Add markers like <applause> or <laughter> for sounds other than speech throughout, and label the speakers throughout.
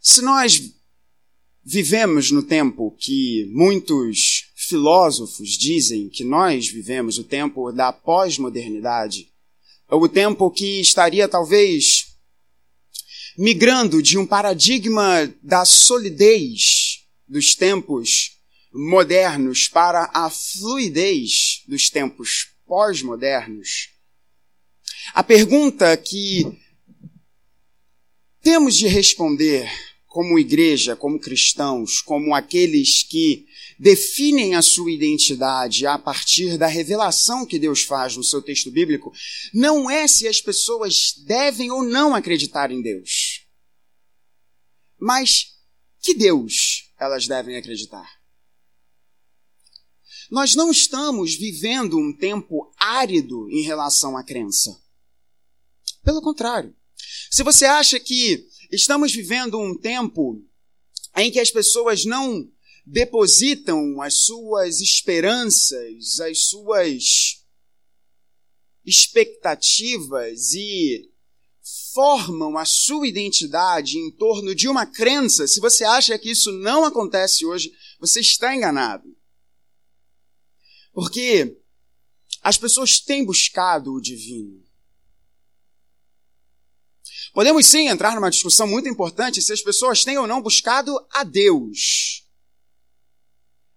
Speaker 1: Se nós vivemos no tempo que muitos filósofos dizem que nós vivemos, o tempo da pós-modernidade, ou o tempo que estaria talvez migrando de um paradigma da solidez dos tempos modernos para a fluidez dos tempos pós-modernos, a pergunta que temos de responder como igreja, como cristãos, como aqueles que definem a sua identidade a partir da revelação que Deus faz no seu texto bíblico, não é se as pessoas devem ou não acreditar em Deus, mas que Deus elas devem acreditar. Nós não estamos vivendo um tempo árido em relação à crença. Pelo contrário. Se você acha que Estamos vivendo um tempo em que as pessoas não depositam as suas esperanças, as suas expectativas e formam a sua identidade em torno de uma crença. Se você acha que isso não acontece hoje, você está enganado. Porque as pessoas têm buscado o divino. Podemos sim entrar numa discussão muito importante se as pessoas têm ou não buscado a Deus.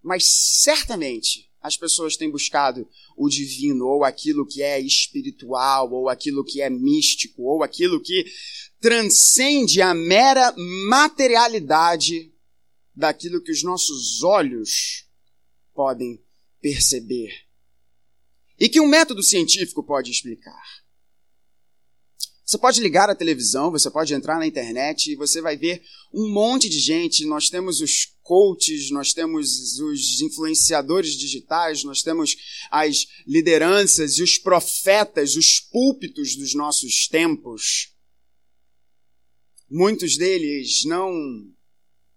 Speaker 1: Mas certamente as pessoas têm buscado o divino, ou aquilo que é espiritual, ou aquilo que é místico, ou aquilo que transcende a mera materialidade daquilo que os nossos olhos podem perceber. E que um método científico pode explicar. Você pode ligar a televisão, você pode entrar na internet e você vai ver um monte de gente. Nós temos os coaches, nós temos os influenciadores digitais, nós temos as lideranças e os profetas, os púlpitos dos nossos tempos. Muitos deles não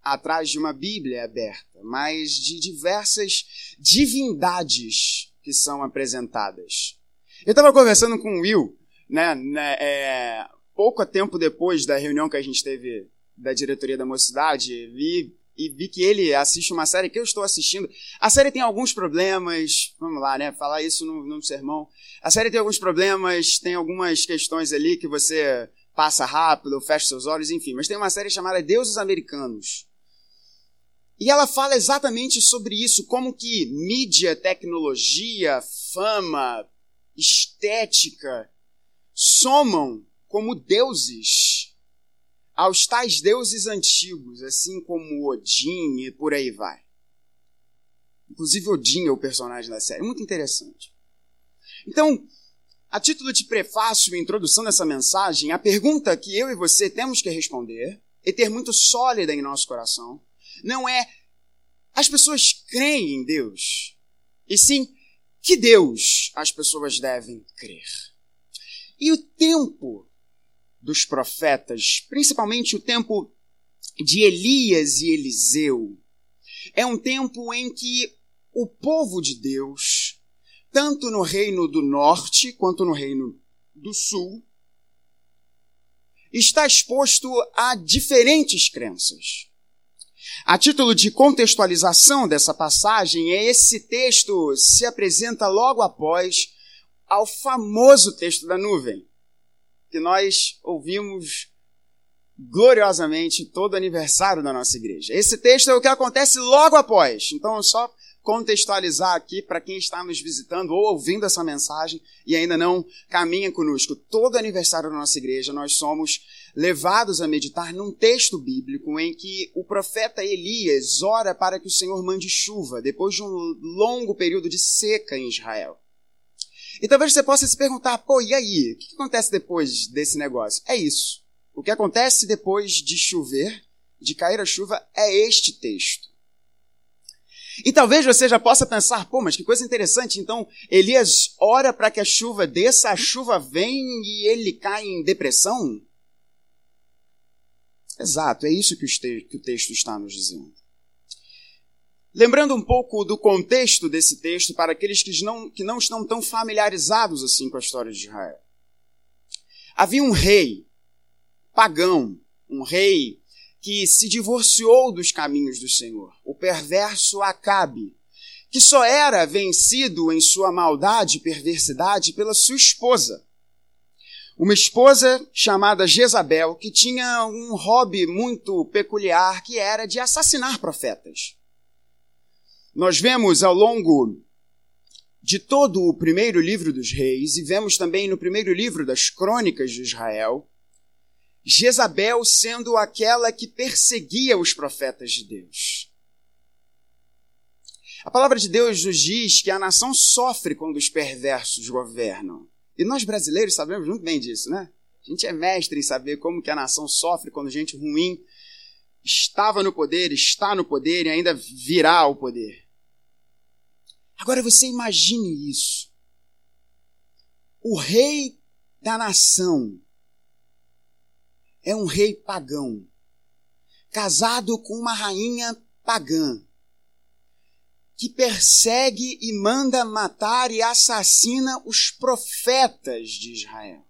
Speaker 1: atrás de uma Bíblia aberta, mas de diversas divindades que são apresentadas. Eu estava conversando com o Will né, né é, pouco tempo depois da reunião que a gente teve da diretoria da mocidade, vi e vi que ele assiste uma série que eu estou assistindo. A série tem alguns problemas, vamos lá, né? Falar isso num, num sermão. A série tem alguns problemas, tem algumas questões ali que você passa rápido, fecha seus olhos, enfim. Mas tem uma série chamada Deuses Americanos. E ela fala exatamente sobre isso, como que mídia, tecnologia, fama, estética, somam como deuses aos tais deuses antigos, assim como Odin e por aí vai. Inclusive Odin é o personagem da série, muito interessante. Então, a título de prefácio e introdução dessa mensagem, a pergunta que eu e você temos que responder e ter muito sólida em nosso coração não é as pessoas creem em Deus, e sim que Deus as pessoas devem crer. E o tempo dos profetas, principalmente o tempo de Elias e Eliseu, é um tempo em que o povo de Deus, tanto no reino do norte quanto no reino do sul, está exposto a diferentes crenças. A título de contextualização dessa passagem, esse texto se apresenta logo após ao famoso texto da nuvem, que nós ouvimos gloriosamente todo aniversário da nossa igreja. Esse texto é o que acontece logo após. Então, só contextualizar aqui para quem está nos visitando ou ouvindo essa mensagem e ainda não caminha conosco. Todo aniversário da nossa igreja, nós somos levados a meditar num texto bíblico em que o profeta Elias ora para que o Senhor mande chuva depois de um longo período de seca em Israel. E talvez você possa se perguntar, pô, e aí? O que acontece depois desse negócio? É isso. O que acontece depois de chover, de cair a chuva, é este texto. E talvez você já possa pensar, pô, mas que coisa interessante. Então, Elias ora para que a chuva desça, a chuva vem e ele cai em depressão? Exato, é isso que o texto está nos dizendo. Lembrando um pouco do contexto desse texto para aqueles que não, que não estão tão familiarizados assim com a história de Israel. Havia um rei pagão, um rei que se divorciou dos caminhos do Senhor, o perverso Acabe, que só era vencido em sua maldade e perversidade pela sua esposa. Uma esposa chamada Jezabel, que tinha um hobby muito peculiar, que era de assassinar profetas. Nós vemos ao longo de todo o primeiro livro dos reis, e vemos também no primeiro livro das crônicas de Israel, Jezabel sendo aquela que perseguia os profetas de Deus. A palavra de Deus nos diz que a nação sofre quando os perversos governam. E nós brasileiros sabemos muito bem disso, né? A gente é mestre em saber como que a nação sofre quando gente ruim estava no poder, está no poder e ainda virá ao poder. Agora você imagine isso. O rei da nação é um rei pagão, casado com uma rainha pagã que persegue e manda matar e assassina os profetas de Israel.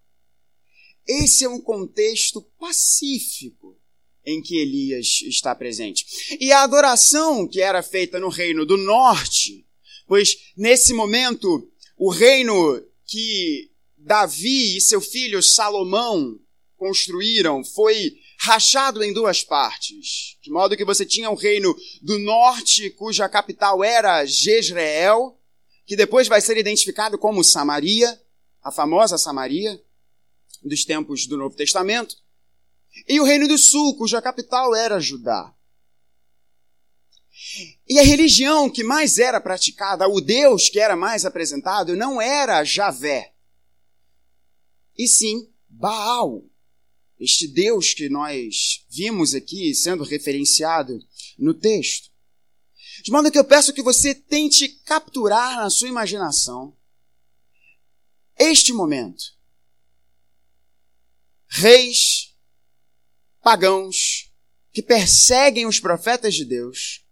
Speaker 1: Esse é um contexto pacífico em que Elias está presente. E a adoração que era feita no reino do norte, pois nesse momento o reino que Davi e seu filho Salomão construíram foi rachado em duas partes, de modo que você tinha o reino do norte, cuja capital era Jezreel, que depois vai ser identificado como Samaria, a famosa Samaria, dos tempos do Novo Testamento, e o reino do sul, cuja capital era Judá. E a religião que mais era praticada, o Deus que era mais apresentado, não era Javé, e sim Baal este Deus que nós vimos aqui sendo referenciado no texto. De modo que eu peço que você tente capturar na sua imaginação este momento. Reis pagãos que perseguem os profetas de Deus.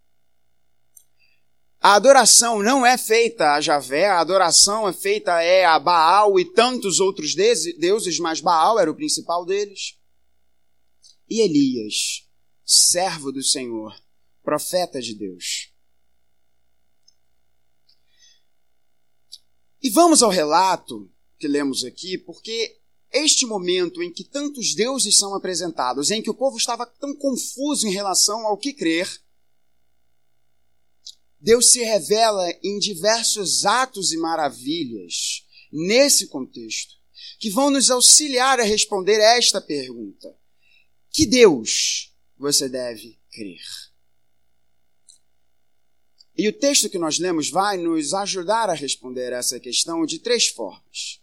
Speaker 1: A adoração não é feita a Javé, a adoração é feita é a Baal e tantos outros deuses, mas Baal era o principal deles e Elias, servo do Senhor, profeta de Deus. E vamos ao relato que lemos aqui, porque este momento em que tantos deuses são apresentados, em que o povo estava tão confuso em relação ao que crer, Deus se revela em diversos atos e maravilhas nesse contexto, que vão nos auxiliar a responder esta pergunta: que Deus você deve crer? E o texto que nós lemos vai nos ajudar a responder essa questão de três formas.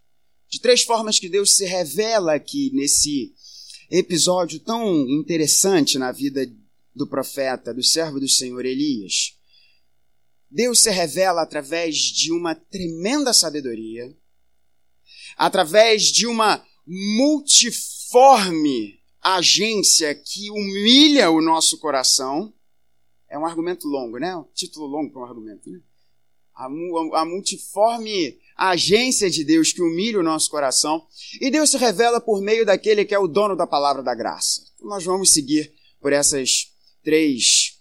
Speaker 1: De três formas que Deus se revela aqui nesse episódio tão interessante na vida do profeta, do servo do Senhor Elias. Deus se revela através de uma tremenda sabedoria, através de uma multiforme agência que humilha o nosso coração. É um argumento longo, né? Um título longo para um argumento, né? A, a, a multiforme agência de Deus que humilha o nosso coração. E Deus se revela por meio daquele que é o dono da palavra da graça. Então, nós vamos seguir por essas três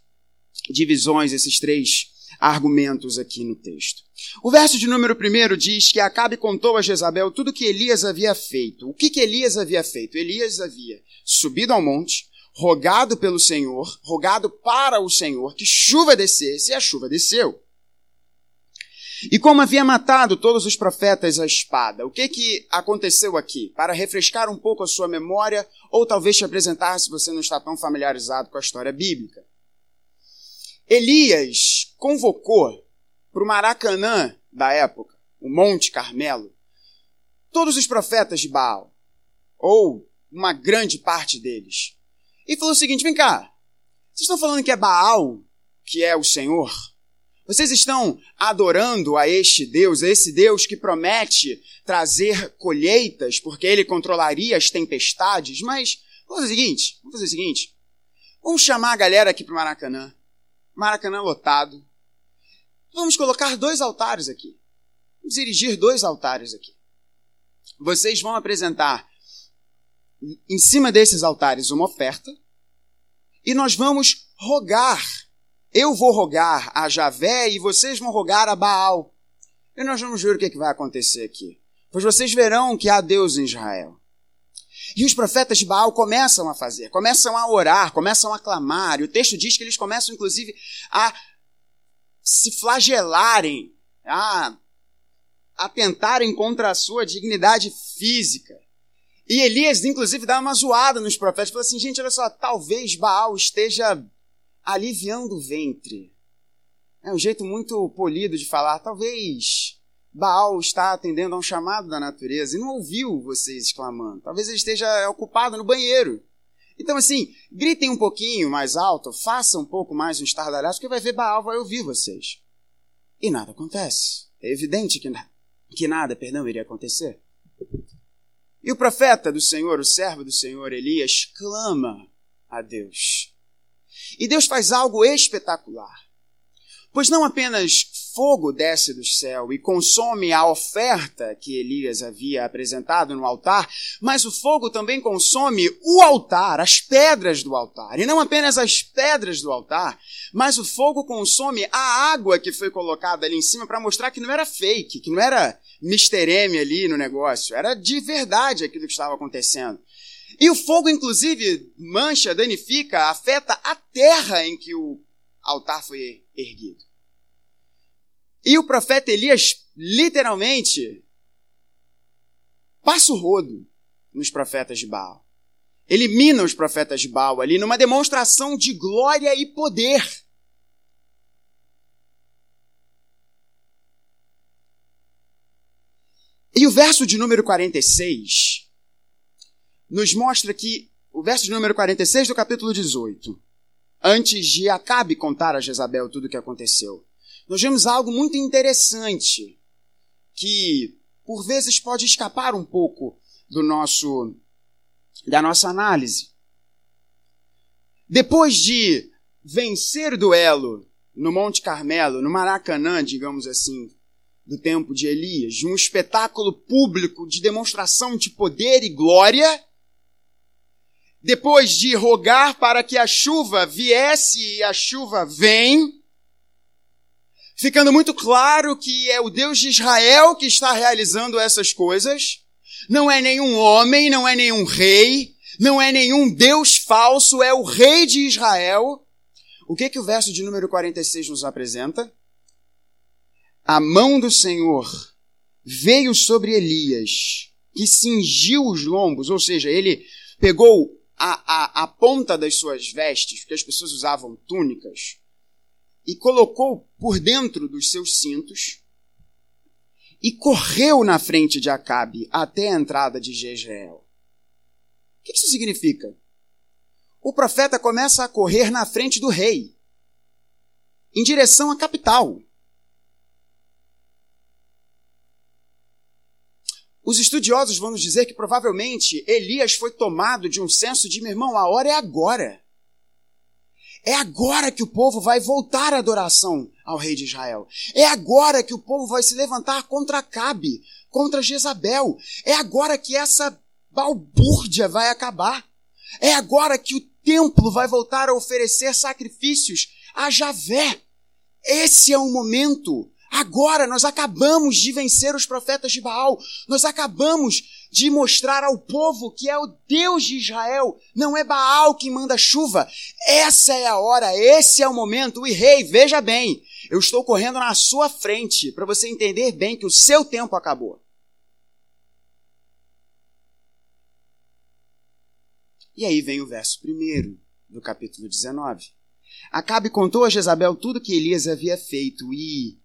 Speaker 1: divisões, esses três argumentos aqui no texto. O verso de número primeiro diz que Acabe contou a Jezabel tudo o que Elias havia feito. O que, que Elias havia feito? Elias havia subido ao monte, rogado pelo Senhor, rogado para o Senhor que chuva descesse, e a chuva desceu. E como havia matado todos os profetas à espada, o que que aconteceu aqui? Para refrescar um pouco a sua memória, ou talvez te apresentar se você não está tão familiarizado com a história bíblica. Elias convocou para o Maracanã da época, o Monte Carmelo, todos os profetas de Baal, ou uma grande parte deles, e falou o seguinte: vem cá, vocês estão falando que é Baal que é o Senhor? Vocês estão adorando a este Deus, a esse Deus que promete trazer colheitas, porque ele controlaria as tempestades, mas vamos fazer o seguinte: vamos fazer o seguinte. Vamos chamar a galera aqui para o Maracanã. Maracanã lotado. Vamos colocar dois altares aqui. Vamos erigir dois altares aqui. Vocês vão apresentar em cima desses altares uma oferta e nós vamos rogar. Eu vou rogar a Javé e vocês vão rogar a Baal. E nós vamos ver o que, é que vai acontecer aqui. Pois vocês verão que há Deus em Israel. E os profetas de Baal começam a fazer, começam a orar, começam a clamar. E o texto diz que eles começam, inclusive, a se flagelarem, a atentarem contra a sua dignidade física. E Elias, inclusive, dá uma zoada nos profetas. Fala assim, gente, olha só, talvez Baal esteja aliviando o ventre. É um jeito muito polido de falar. Talvez Baal está atendendo a um chamado da natureza e não ouviu vocês exclamando. Talvez ele esteja ocupado no banheiro. Então, assim, gritem um pouquinho mais alto, façam um pouco mais um estardalhaço, porque vai ver Baal vai ouvir vocês. E nada acontece. É evidente que, que nada, perdão, iria acontecer. E o profeta do Senhor, o servo do Senhor Elias, clama a Deus. E Deus faz algo espetacular. Pois não apenas fogo desce do céu e consome a oferta que Elias havia apresentado no altar, mas o fogo também consome o altar, as pedras do altar. E não apenas as pedras do altar, mas o fogo consome a água que foi colocada ali em cima para mostrar que não era fake, que não era Mr. M ali no negócio, era de verdade aquilo que estava acontecendo. E o fogo, inclusive, mancha, danifica, afeta a terra em que o altar foi erguido. E o profeta Elias, literalmente, passa o rodo nos profetas de Baal. Elimina os profetas de Baal ali numa demonstração de glória e poder. E o verso de número 46 nos mostra que, o verso de número 46 do capítulo 18, antes de Acabe contar a Jezabel tudo o que aconteceu, nós vemos algo muito interessante que por vezes pode escapar um pouco do nosso da nossa análise. Depois de vencer o duelo no Monte Carmelo, no Maracanã, digamos assim, do tempo de Elias, de um espetáculo público de demonstração de poder e glória, depois de rogar para que a chuva viesse e a chuva vem, ficando muito claro que é o Deus de Israel que está realizando essas coisas. Não é nenhum homem, não é nenhum rei, não é nenhum Deus falso, é o rei de Israel. O que que o verso de número 46 nos apresenta? A mão do Senhor veio sobre Elias, que cingiu os lombos, ou seja, ele pegou a, a, a ponta das suas vestes, porque as pessoas usavam túnicas, e colocou por dentro dos seus cintos e correu na frente de Acabe até a entrada de Jezreel. O que isso significa? O profeta começa a correr na frente do rei, em direção à capital. Os estudiosos vão nos dizer que provavelmente Elias foi tomado de um senso de, meu irmão, a hora é agora. É agora que o povo vai voltar à adoração ao rei de Israel. É agora que o povo vai se levantar contra Cabe, contra Jezabel. É agora que essa balbúrdia vai acabar. É agora que o templo vai voltar a oferecer sacrifícios a Javé. Esse é o momento. Agora nós acabamos de vencer os profetas de Baal. Nós acabamos de mostrar ao povo que é o Deus de Israel, não é Baal que manda chuva. Essa é a hora, esse é o momento. E rei, veja bem, eu estou correndo na sua frente para você entender bem que o seu tempo acabou. E aí vem o verso primeiro do capítulo 19. Acabe contou a Jezabel tudo que Elias havia feito e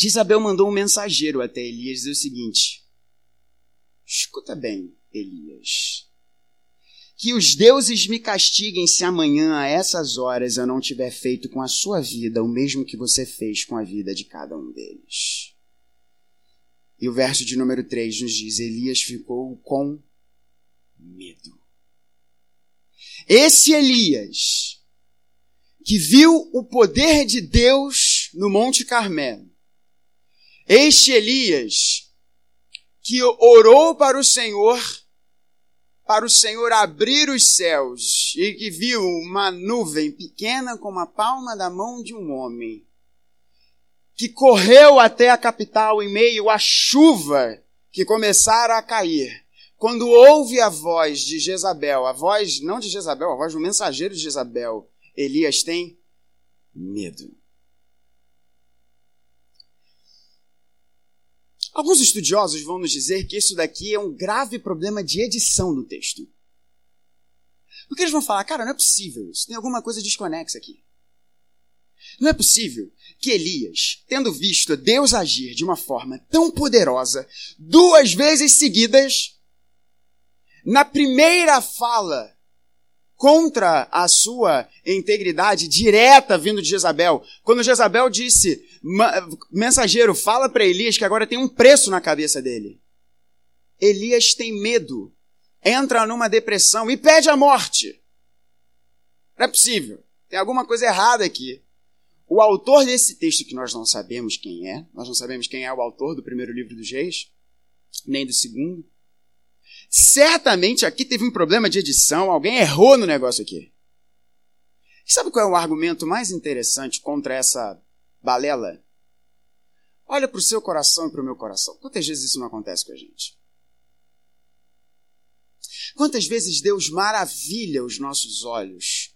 Speaker 1: Jezabel mandou um mensageiro até Elias dizer o seguinte: Escuta bem, Elias. Que os deuses me castiguem se amanhã, a essas horas, eu não tiver feito com a sua vida o mesmo que você fez com a vida de cada um deles. E o verso de número 3 nos diz: Elias ficou com medo. Esse Elias, que viu o poder de Deus no Monte Carmelo, este Elias, que orou para o Senhor para o Senhor abrir os céus e que viu uma nuvem pequena como a palma da mão de um homem, que correu até a capital em meio à chuva que começara a cair. Quando ouve a voz de Jezabel, a voz não de Jezabel, a voz do mensageiro de Jezabel, Elias tem medo. Alguns estudiosos vão nos dizer que isso daqui é um grave problema de edição do texto. Porque eles vão falar, cara, não é possível isso, tem alguma coisa desconexa aqui. Não é possível que Elias, tendo visto Deus agir de uma forma tão poderosa, duas vezes seguidas, na primeira fala contra a sua integridade direta vindo de Jezabel, quando Jezabel disse, mensageiro, fala para Elias que agora tem um preço na cabeça dele. Elias tem medo, entra numa depressão e pede a morte. Não é possível. Tem alguma coisa errada aqui. O autor desse texto, que nós não sabemos quem é, nós não sabemos quem é o autor do primeiro livro dos reis, nem do segundo. Certamente aqui teve um problema de edição, alguém errou no negócio aqui. E sabe qual é o argumento mais interessante contra essa balela? Olha para o seu coração e para o meu coração. Quantas vezes isso não acontece com a gente? Quantas vezes Deus maravilha os nossos olhos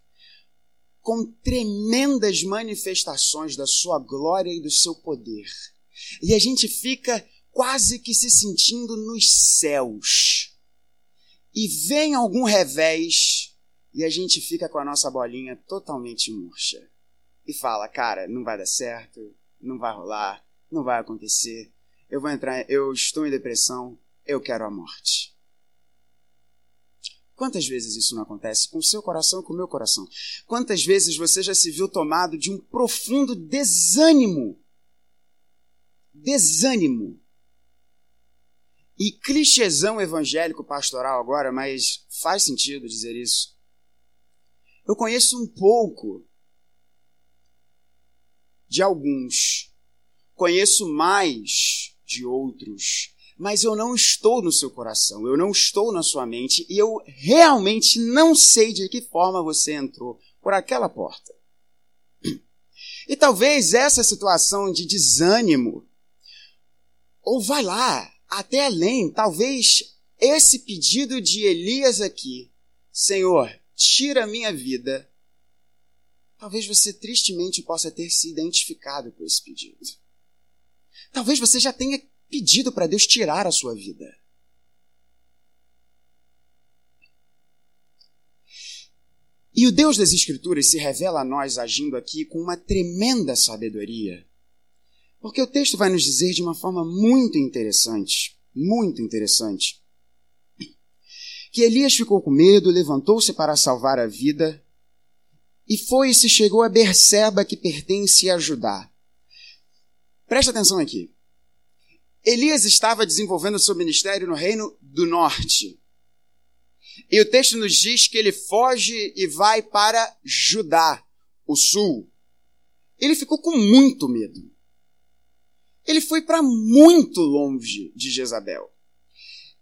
Speaker 1: com tremendas manifestações da sua glória e do seu poder. E a gente fica quase que se sentindo nos céus. E vem algum revés e a gente fica com a nossa bolinha totalmente murcha. E fala, cara, não vai dar certo, não vai rolar, não vai acontecer. Eu vou entrar, eu estou em depressão, eu quero a morte. Quantas vezes isso não acontece com o seu coração e com o meu coração? Quantas vezes você já se viu tomado de um profundo desânimo? Desânimo. E clichêzão evangélico pastoral agora, mas faz sentido dizer isso. Eu conheço um pouco de alguns, conheço mais de outros mas eu não estou no seu coração, eu não estou na sua mente e eu realmente não sei de que forma você entrou por aquela porta. <clears throat> E talvez essa situação de desânimo, ou vai lá, até além, talvez esse pedido de Elias aqui, Senhor, tira a minha vida, talvez você tristemente possa ter se identificado com esse pedido. Talvez você já tenha pedido para Deus tirar a sua vida. E o Deus das Escrituras se revela a nós agindo aqui com uma tremenda sabedoria. Porque o texto vai nos dizer de uma forma muito interessante, muito interessante, que Elias ficou com medo, levantou-se para salvar a vida e foi e se chegou a Berseba que pertence a Judá. Presta atenção aqui. Elias estava desenvolvendo seu ministério no reino do norte. E o texto nos diz que ele foge e vai para Judá, o sul. Ele ficou com muito medo. Ele foi para muito longe de Jezabel.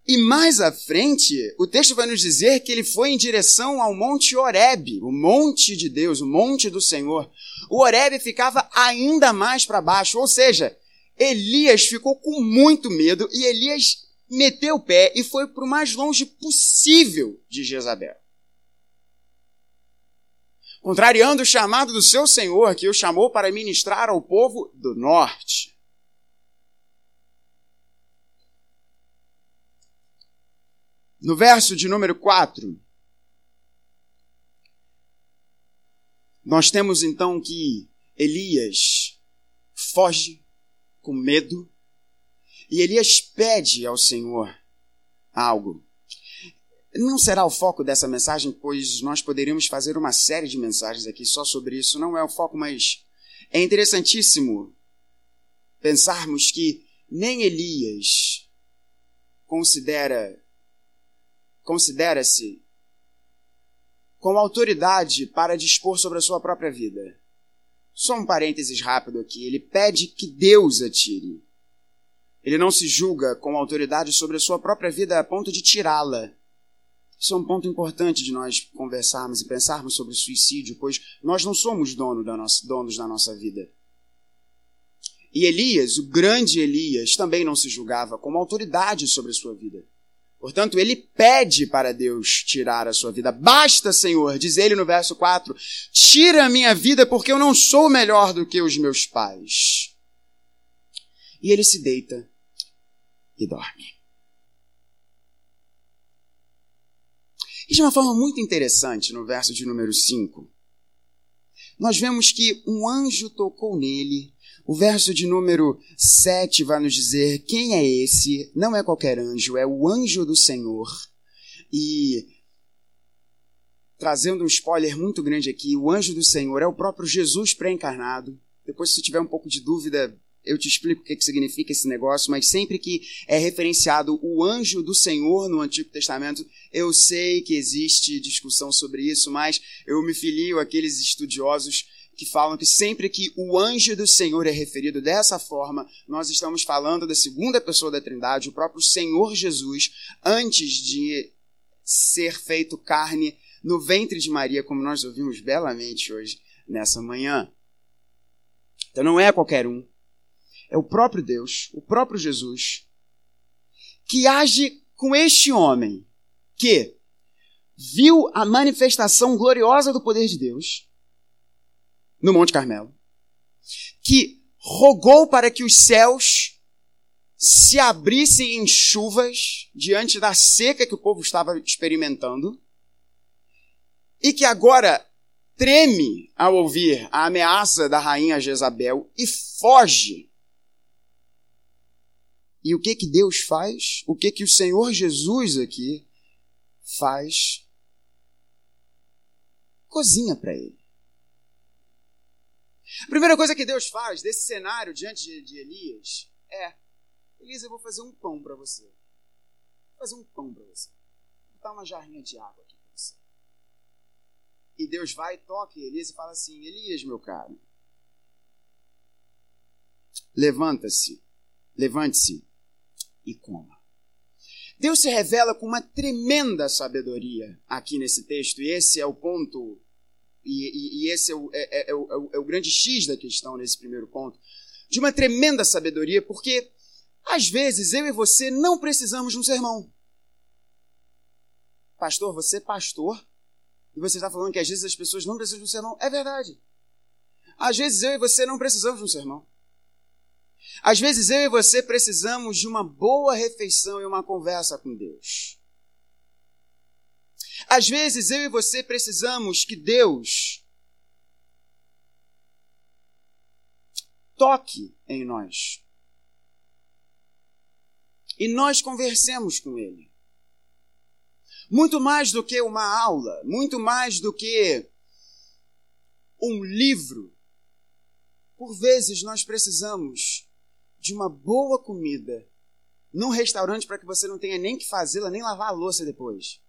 Speaker 1: E mais à frente, o texto vai nos dizer que ele foi em direção ao Monte Horebe, o monte de Deus, o monte do Senhor. O Horebe ficava ainda mais para baixo, ou seja, Elias ficou com muito medo e Elias meteu o pé e foi para o mais longe possível de Jezabel. Contrariando o chamado do seu Senhor, que o chamou para ministrar ao povo do norte. No verso de número 4, nós temos então que Elias foge com medo, e Elias pede ao Senhor algo. Não será o foco dessa mensagem, pois nós poderíamos fazer uma série de mensagens aqui só sobre isso. Não é o foco, mas é interessantíssimo pensarmos que nem Elias considera considera-se com autoridade para dispor sobre a sua própria vida. Só um parênteses rápido aqui. Ele pede que Deus atire. Ele não se julga com autoridade sobre a sua própria vida a ponto de tirá-la. Isso é um ponto importante de nós conversarmos e pensarmos sobre suicídio, pois nós não somos dono da nossa, donos da nossa vida. E Elias, o grande Elias, também não se julgava como autoridade sobre a sua vida. Portanto, ele pede para Deus tirar a sua vida. Basta, Senhor, diz ele no verso 4, tira a minha vida porque eu não sou melhor do que os meus pais. E ele se deita e dorme. E de uma forma muito interessante, no verso de número 5, nós vemos que um anjo tocou nele o verso de número 7 vai nos dizer quem é esse? Não é qualquer anjo, é o anjo do Senhor. E trazendo um spoiler muito grande aqui, o anjo do Senhor é o próprio Jesus pré-encarnado. Depois, se tiver um pouco de dúvida, eu te explico o que, que significa esse negócio, mas sempre que é referenciado o anjo do Senhor no Antigo Testamento, eu sei que existe discussão sobre isso, mas eu me filio àqueles estudiosos que falam que sempre que o anjo do Senhor é referido dessa forma, nós estamos falando da segunda pessoa da Trindade, o próprio Senhor Jesus, antes de ser feito carne no ventre de Maria, como nós ouvimos belamente hoje nessa manhã. Então não é qualquer um. É o próprio Deus, o próprio Jesus, que age com este homem que viu a manifestação gloriosa do poder de Deus no Monte Carmelo, que rogou para que os céus se abrissem em chuvas diante da seca que o povo estava experimentando, e que agora treme ao ouvir a ameaça da rainha Jezabel e foge. E o que que Deus faz? O que que o Senhor Jesus aqui faz? Cozinha para ele. A primeira coisa que Deus faz desse cenário diante de, de Elias é: Elias, eu vou fazer um pão para você. Vou fazer um pão para você. Vou botar uma jarrinha de água aqui para você. E Deus vai, toca Elias e fala assim: Elias, meu caro, levanta-se, levante-se e coma. Deus se revela com uma tremenda sabedoria aqui nesse texto, e esse é o ponto e, e, e esse é o, é, é, é, o, é o grande X da questão nesse primeiro ponto, de uma tremenda sabedoria, porque às vezes eu e você não precisamos de um sermão. Pastor, você é pastor, e você está falando que às vezes as pessoas não precisam de um sermão. É verdade. Às vezes eu e você não precisamos de um sermão. Às vezes eu e você precisamos de uma boa refeição e uma conversa com Deus. Às vezes eu e você precisamos que Deus toque em nós. E nós conversemos com Ele. Muito mais do que uma aula, muito mais do que um livro. Por vezes nós precisamos de uma boa comida num restaurante para que você não tenha nem que fazê-la, nem lavar a louça depois.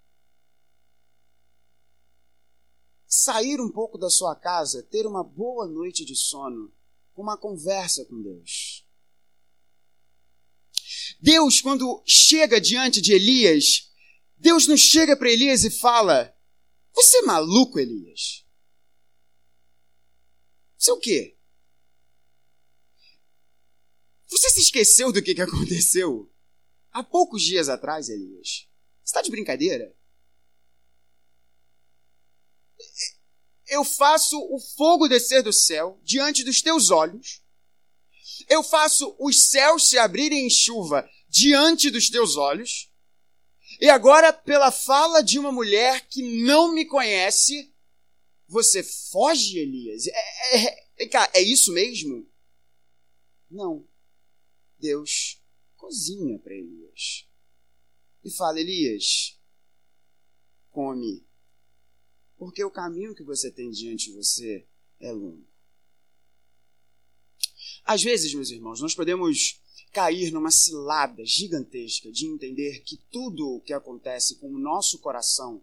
Speaker 1: Sair um pouco da sua casa, ter uma boa noite de sono, uma conversa com Deus. Deus, quando chega diante de Elias, Deus não chega para Elias e fala: Você é maluco, Elias? Você é o quê? Você se esqueceu do que, aconteceu há poucos dias atrás, Elias? Você está de brincadeira? Eu faço o fogo descer do céu diante dos teus olhos, eu faço os céus se abrirem em chuva diante dos teus olhos, e agora, pela fala de uma mulher que não me conhece, você foge, Elias? É, é, é, é isso mesmo? Não. Deus cozinha para Elias. E fala: Elias, come porque o caminho que você tem diante de você é longo. Às vezes, meus irmãos, nós podemos cair numa cilada gigantesca de entender que tudo o que acontece com o nosso coração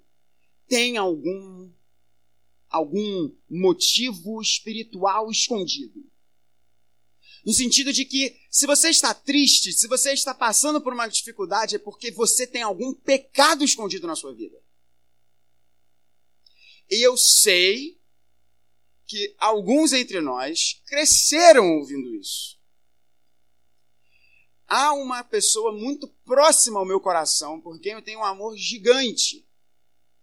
Speaker 1: tem algum algum motivo espiritual escondido. No sentido de que, se você está triste, se você está passando por uma dificuldade, é porque você tem algum pecado escondido na sua vida. E eu sei que alguns entre nós cresceram ouvindo isso. Há uma pessoa muito próxima ao meu coração, por quem eu tenho um amor gigante,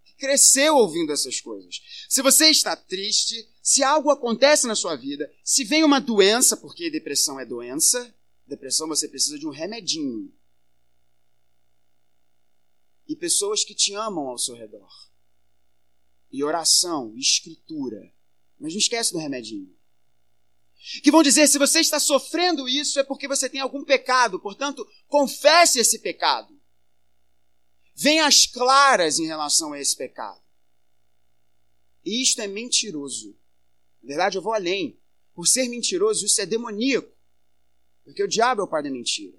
Speaker 1: que cresceu ouvindo essas coisas. Se você está triste, se algo acontece na sua vida, se vem uma doença, porque depressão é doença, depressão você precisa de um remedinho. E pessoas que te amam ao seu redor e oração, e escritura. Mas não esquece do remedinho. Que vão dizer: se você está sofrendo isso, é porque você tem algum pecado, portanto, confesse esse pecado. Venha às claras em relação a esse pecado. E isto é mentiroso. Na verdade, eu vou além. Por ser mentiroso, isso é demoníaco. Porque o diabo é o pai da mentira.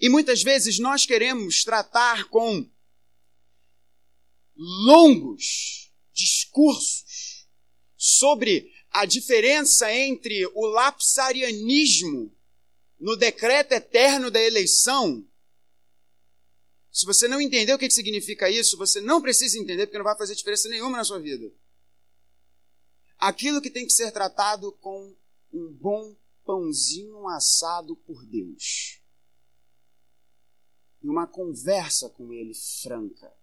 Speaker 1: E muitas vezes nós queremos tratar com longos discursos sobre a diferença entre o lapsarianismo no decreto eterno da eleição. Se você não entender o que significa isso, você não precisa entender, porque não vai fazer diferença nenhuma na sua vida. Aquilo que tem que ser tratado com um bom pãozinho assado por Deus. E uma conversa com Ele franca.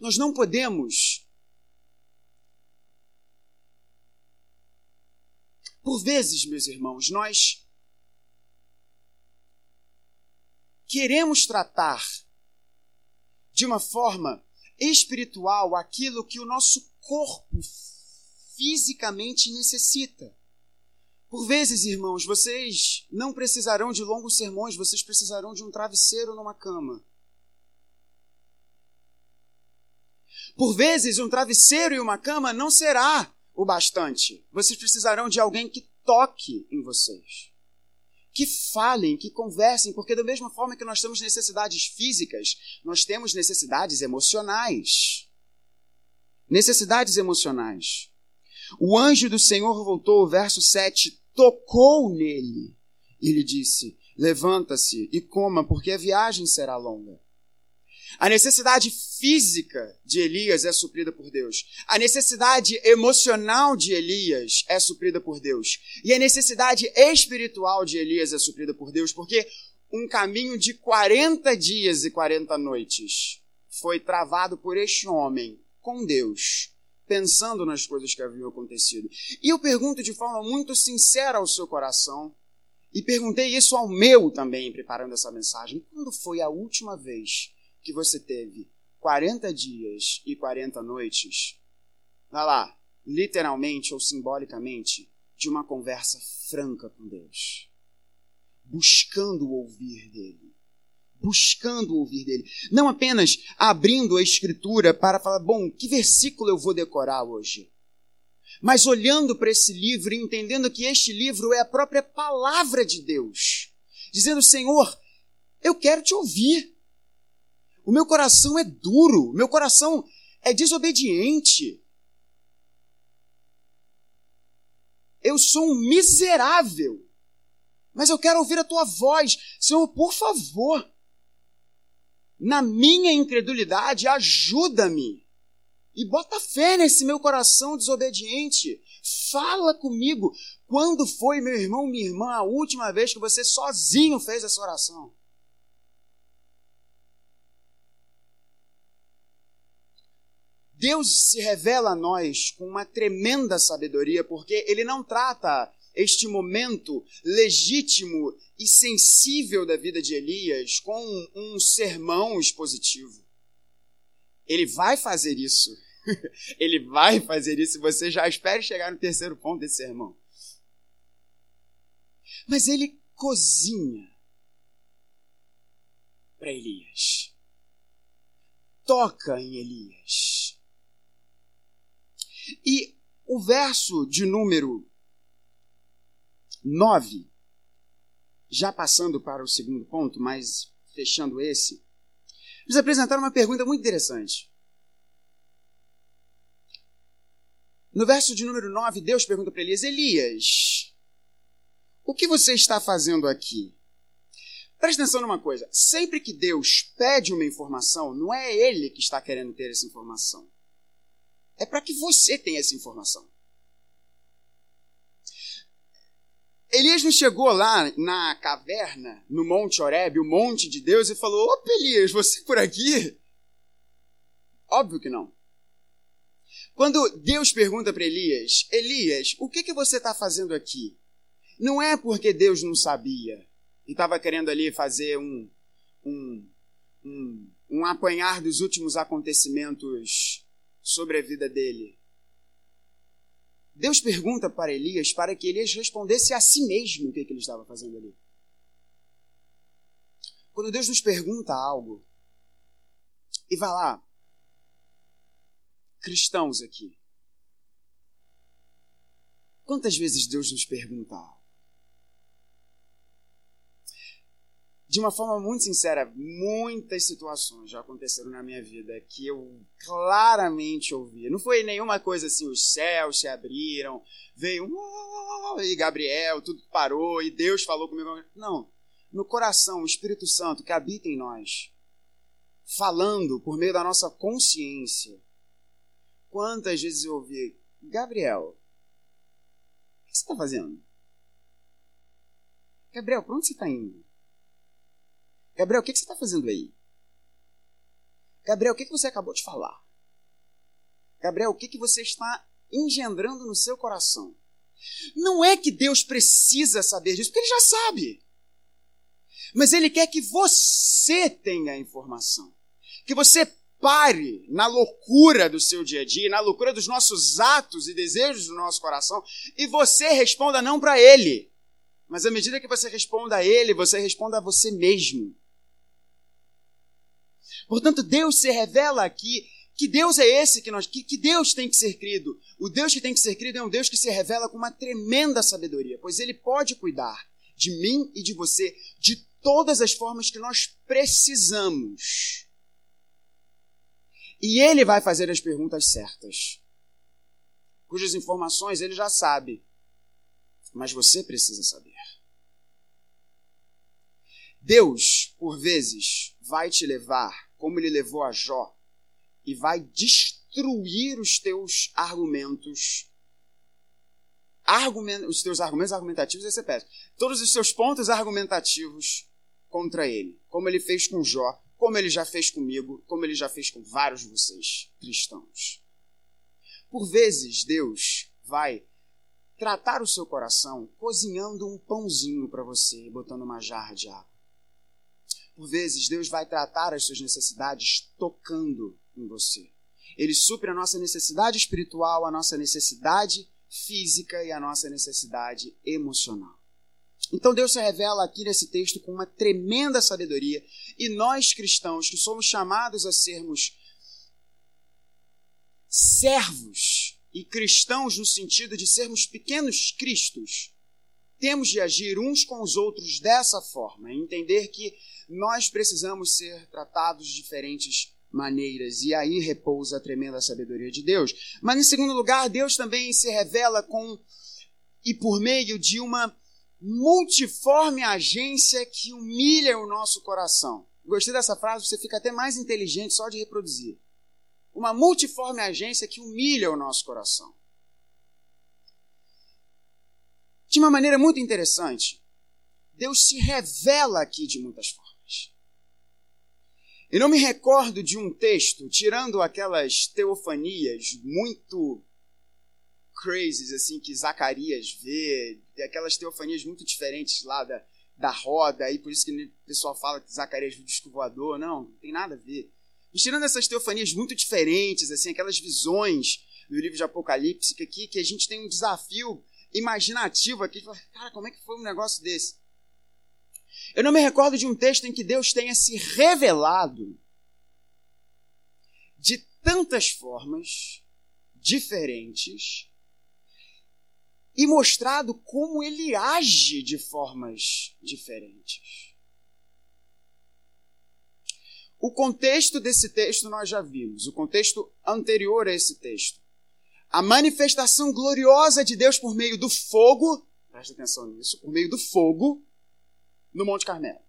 Speaker 1: Nós não podemos. Por vezes, meus irmãos, nós queremos tratar de uma forma espiritual aquilo que o nosso corpo fisicamente necessita. Por vezes, irmãos, vocês não precisarão de longos sermões, vocês precisarão de um travesseiro numa cama. Por vezes, um travesseiro e uma cama não será o bastante. Vocês precisarão de alguém que toque em vocês. Que falem, que conversem, porque da mesma forma que nós temos necessidades físicas, nós temos necessidades emocionais. Necessidades emocionais. O anjo do Senhor voltou, verso 7, tocou nele e lhe disse: Levanta-se e coma, porque a viagem será longa. A necessidade física de Elias é suprida por Deus. A necessidade emocional de Elias é suprida por Deus. E a necessidade espiritual de Elias é suprida por Deus, porque um caminho de 40 dias e 40 noites foi travado por este homem com Deus, pensando nas coisas que haviam acontecido. E eu pergunto de forma muito sincera ao seu coração, e perguntei isso ao meu também, preparando essa mensagem: quando foi a última vez que você teve 40 dias e 40 noites, vai lá, literalmente ou simbolicamente, de uma conversa franca com Deus, buscando ouvir dele. Buscando ouvir dele. Não apenas abrindo a escritura para falar, bom, que versículo eu vou decorar hoje? Mas olhando para esse livro e entendendo que este livro é a própria palavra de Deus. Dizendo, Senhor, eu quero te ouvir. O meu coração é duro, meu coração é desobediente. Eu sou um miserável, mas eu quero ouvir a tua voz. Senhor, por favor, na minha incredulidade, ajuda-me. E bota fé nesse meu coração desobediente. Fala comigo. Quando foi, meu irmão, minha irmã, a última vez que você sozinho fez essa oração? Deus se revela a nós com uma tremenda sabedoria, porque Ele não trata este momento legítimo e sensível da vida de Elias com um sermão expositivo. Ele vai fazer isso. <laughs> Ele vai fazer isso. Você já espere chegar no terceiro ponto desse sermão. Mas ele cozinha para Elias. Toca em Elias. E o verso de número 9, já passando para o segundo ponto, mas fechando esse, nos apresentaram uma pergunta muito interessante. No verso de número 9, Deus pergunta para Elias: Elias, o que você está fazendo aqui? Presta atenção numa coisa: sempre que Deus pede uma informação, não é Ele que está querendo ter essa informação. É para que você tenha essa informação. Elias não chegou lá na caverna, no Monte Horeb, o monte de Deus, e falou: Opa, Elias, você por aqui? Óbvio que não. Quando Deus pergunta para Elias: Elias, o que, que você está fazendo aqui? Não é porque Deus não sabia e estava querendo ali fazer um, um, um, um apanhar dos últimos acontecimentos sobre a vida dele. Deus pergunta para Elias para que Elias respondesse a si mesmo o que, que ele estava fazendo ali. Quando Deus nos pergunta algo, e vai lá, cristãos aqui, quantas vezes Deus nos pergunta algo? De uma forma muito sincera, muitas situações já aconteceram na minha vida que eu claramente ouvi. Não foi nenhuma coisa assim, os céus se abriram, veio e Gabriel, tudo parou e Deus falou comigo. Não. No coração, o Espírito Santo que habita em nós, falando por meio da nossa consciência. Quantas vezes eu ouvi, Gabriel, o que você está fazendo? Gabriel, para onde você está indo? Gabriel, o que, você está fazendo aí? Gabriel, o que, você acabou de falar? Gabriel, o que, que você está engendrando no seu coração? Não é que Deus precisa saber disso, porque Ele já sabe. Mas Ele quer que você tenha a informação. Que você pare na loucura do seu dia a dia, na loucura dos nossos atos e desejos do nosso coração, e você responda não para Ele. Mas à medida que você responda a Ele, você responda a você mesmo. Portanto, Deus se revela aqui que Deus é esse que nós, que, que, Deus tem que ser crido. O Deus que tem que ser crido é um Deus que se revela com uma tremenda sabedoria, pois ele pode cuidar de mim e de você de todas as formas que nós precisamos. E ele vai fazer as perguntas certas, cujas informações ele já sabe, mas você precisa saber. Deus, por vezes, vai te levar como ele levou a Jó, e vai destruir os teus argumentos. Argument, os teus argumentos argumentativos, esse é péssimo. Todos os seus pontos argumentativos contra ele. Como ele fez com Jó, como ele já fez comigo, como ele já fez com vários de vocês, cristãos. Por vezes, Deus vai tratar o seu coração cozinhando um pãozinho para você e botando uma jarra de água. Por vezes, Deus vai tratar as suas necessidades tocando em você. Ele supre a nossa necessidade espiritual, a nossa necessidade física e a nossa necessidade emocional. Então Deus se revela aqui nesse texto com uma tremenda sabedoria, e nós cristãos que somos chamados a sermos servos e cristãos no sentido de sermos pequenos cristos, temos de agir uns com os outros dessa forma, entender que nós precisamos ser tratados de diferentes maneiras, e aí repousa a tremenda sabedoria de Deus. Mas, em segundo lugar, Deus também se revela com e por meio de uma multiforme agência que humilha o nosso coração. Gostei dessa frase, você fica até mais inteligente só de reproduzir. Uma multiforme agência que humilha o nosso coração. De uma maneira muito interessante, Deus se revela aqui de muitas formas. Eu não me recordo de um texto, tirando aquelas teofanias muito crazy, assim, que Zacarias vê, aquelas teofanias muito diferentes lá da, da roda, aí por isso que o pessoal fala que Zacarias viu disco voador. Não, não tem nada a ver. Mas tirando essas teofanias muito diferentes, assim, aquelas visões do livro de Apocalipse, que aqui que a gente tem um desafio imaginativo aqui, cara, como é que foi um negócio desse? Eu não me recordo de um texto em que Deus tenha se revelado de tantas formas diferentes e mostrado como ele age de formas diferentes. O contexto desse texto nós já vimos, o contexto anterior a esse texto. A manifestação gloriosa de Deus por meio do fogo, presta atenção nisso, por meio do fogo, no Monte Carmelo.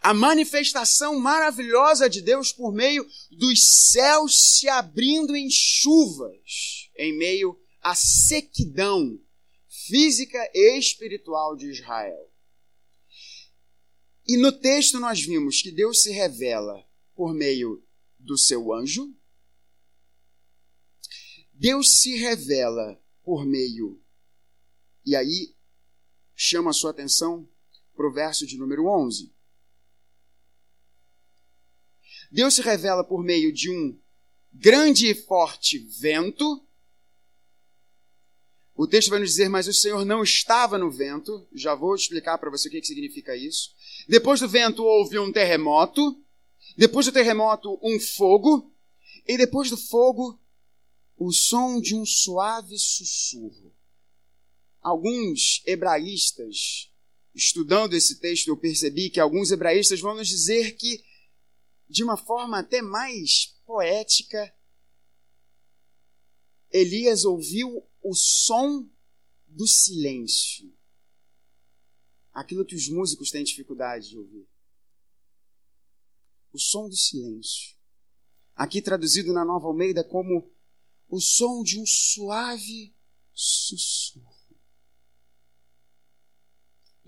Speaker 1: a manifestação maravilhosa de Deus por meio dos céus se abrindo em chuvas, em meio à sequidão física e espiritual de Israel. E no texto nós vimos que Deus se revela por meio do seu anjo, Deus se revela por meio, e aí chama a sua atenção para o verso de número 11. Deus se revela por meio de um grande e forte vento. O texto vai nos dizer, mas o Senhor não estava no vento. Já vou explicar para você o que, que significa isso. Depois do vento houve um terremoto. Depois do terremoto, um fogo. E depois do fogo, o som de um suave sussurro. Alguns hebraístas, estudando esse texto, eu percebi que alguns hebraístas vão nos dizer que de uma forma até mais poética, Elias ouviu o som do silêncio. Aquilo que os músicos têm dificuldade de ouvir. O som do silêncio. Aqui traduzido na Nova Almeida como o som de um suave sussurro.